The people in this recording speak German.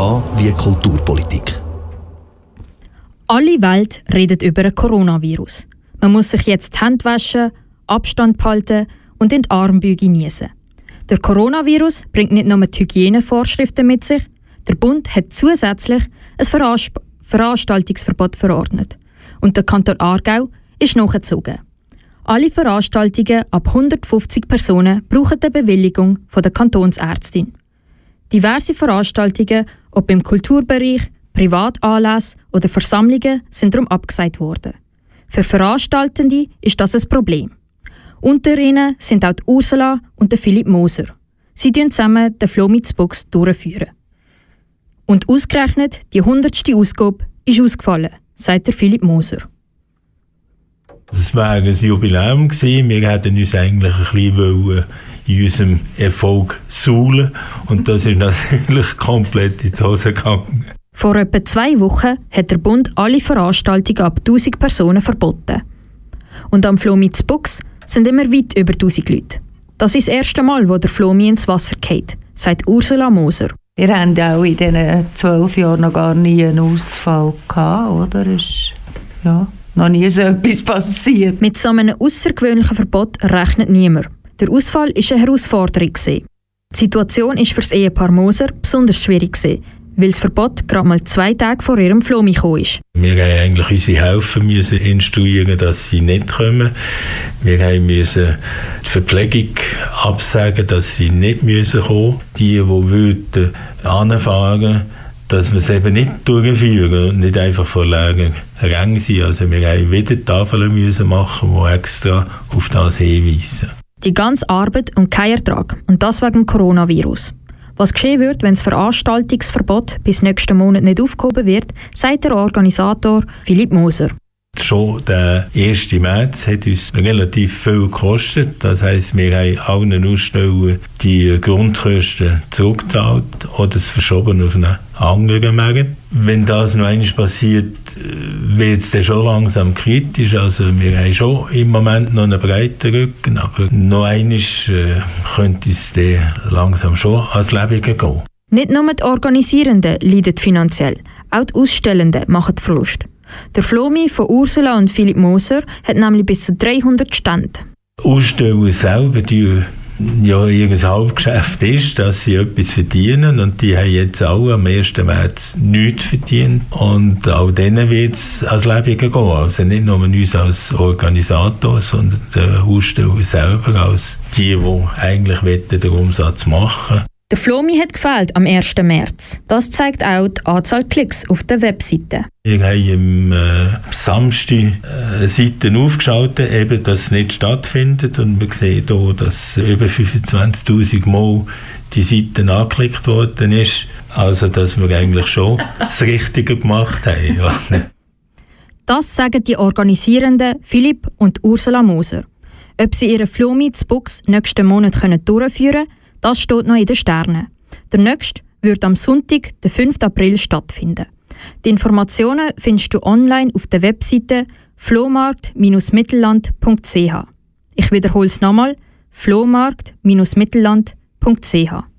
Wie Kulturpolitik. Alle Welt redet über ein Coronavirus. Man muss sich jetzt die Hände waschen, Abstand behalten und in die Armbeuge niesen. Der Coronavirus bringt nicht nur die Hygienevorschriften mit sich, der Bund hat zusätzlich ein Veranst Veranstaltungsverbot verordnet. Und der Kanton Aargau ist nachgezogen. Alle Veranstaltungen ab 150 Personen brauchen eine Bewilligung von der Kantonsärztin. Diverse Veranstaltungen, ob im Kulturbereich, Privatanlässe oder Versammlungen, sind darum abgesagt worden. Für Veranstaltende ist das ein Problem. Unter ihnen sind auch die Ursula und der Philipp Moser. Sie führen zusammen den Flomitzbox durchführen. Und ausgerechnet die 100. Ausgabe ist ausgefallen, sagt der Philipp Moser. Es war ein Jubiläum. Wir hätten uns eigentlich ein bisschen in unserem Erfolg suhlen und das ist natürlich komplett in die Hose gegangen. Vor etwa zwei Wochen hat der Bund alle Veranstaltungen ab 1000 Personen verboten. Und am Flomitz Bux sind immer weit über 1000 Leute. Das ist das erste Mal, wo der Flomi ins Wasser geht, sagt Ursula Moser. Wir haben auch in diesen zwölf Jahren noch gar nie einen Ausfall gehabt, oder? Ist, ja, noch nie so etwas passiert. Mit so einem außergewöhnlichen Verbot rechnet niemand. Der Ausfall war eine Herausforderung. Die Situation war für das Ehepaar Moser besonders schwierig, weil das Verbot gerade mal zwei Tage vor ihrem Flomi gekommen ist. Wir mussten eigentlich unsere Helfer müssen instruieren, dass sie nicht kommen. Wir mussten die Verpflegung absagen, dass sie nicht müssen kommen Die, die wollten anfahren dass wir es eben nicht durchführen und nicht einfach vor leeren Rängen sind. Also wir mussten wieder Tafeln müssen machen, die extra auf das hinweisen. Die ganze Arbeit und kein Ertrag. Und das wegen Coronavirus. Was geschehen wird, wenn das Veranstaltungsverbot bis nächsten Monat nicht aufgehoben wird, sagt der Organisator Philipp Moser. Schon der 1. März hat uns relativ viel gekostet. Das heisst, wir haben allen Ausstellern die Grundkosten zurückgezahlt oder es verschoben auf einen anderen Markt. Wenn das noch einmal passiert, wird es dann schon langsam kritisch. Also wir haben schon im Moment noch einen breiten Rücken, aber noch einmal äh, könnte es dann langsam schon ans Leben gehen. Nicht nur die Organisierenden leiden finanziell, auch die Ausstellenden machen Verlust. Der Flomi von Ursula und Philipp Moser hat nämlich bis zu 300 Stände. Aussteller selber, die ja ihr Hauptgeschäft ist, dass sie etwas verdienen und die haben jetzt auch am 1. März nichts verdient und auch denen wird es als Leben gehen. Also nicht nur uns als Organisator, sondern der Aussteller selber als die, die eigentlich den Umsatz machen wollen. Der Flomi hat gefällt am 1. März. Das zeigt auch die Anzahl Klicks auf der Webseite. Wir haben am äh, Samstag äh, Seiten aufgeschaltet, eben, dass es nicht stattfindet. Und wir sehen hier, dass über 25.000 Mal die Seite angeklickt worden ist. Also, dass wir eigentlich schon das Richtige gemacht haben. Ja. Das sagen die Organisierenden Philipp und Ursula Moser. Ob sie ihre Flomi zu Bux nächsten Monat durchführen können, das steht noch in den Sternen. Der nächste wird am Sonntag, den 5. April, stattfinden. Die Informationen findest du online auf der Webseite flohmarkt-mittelland.ch. Ich wiederhole es nochmal: flohmarkt-mittelland.ch.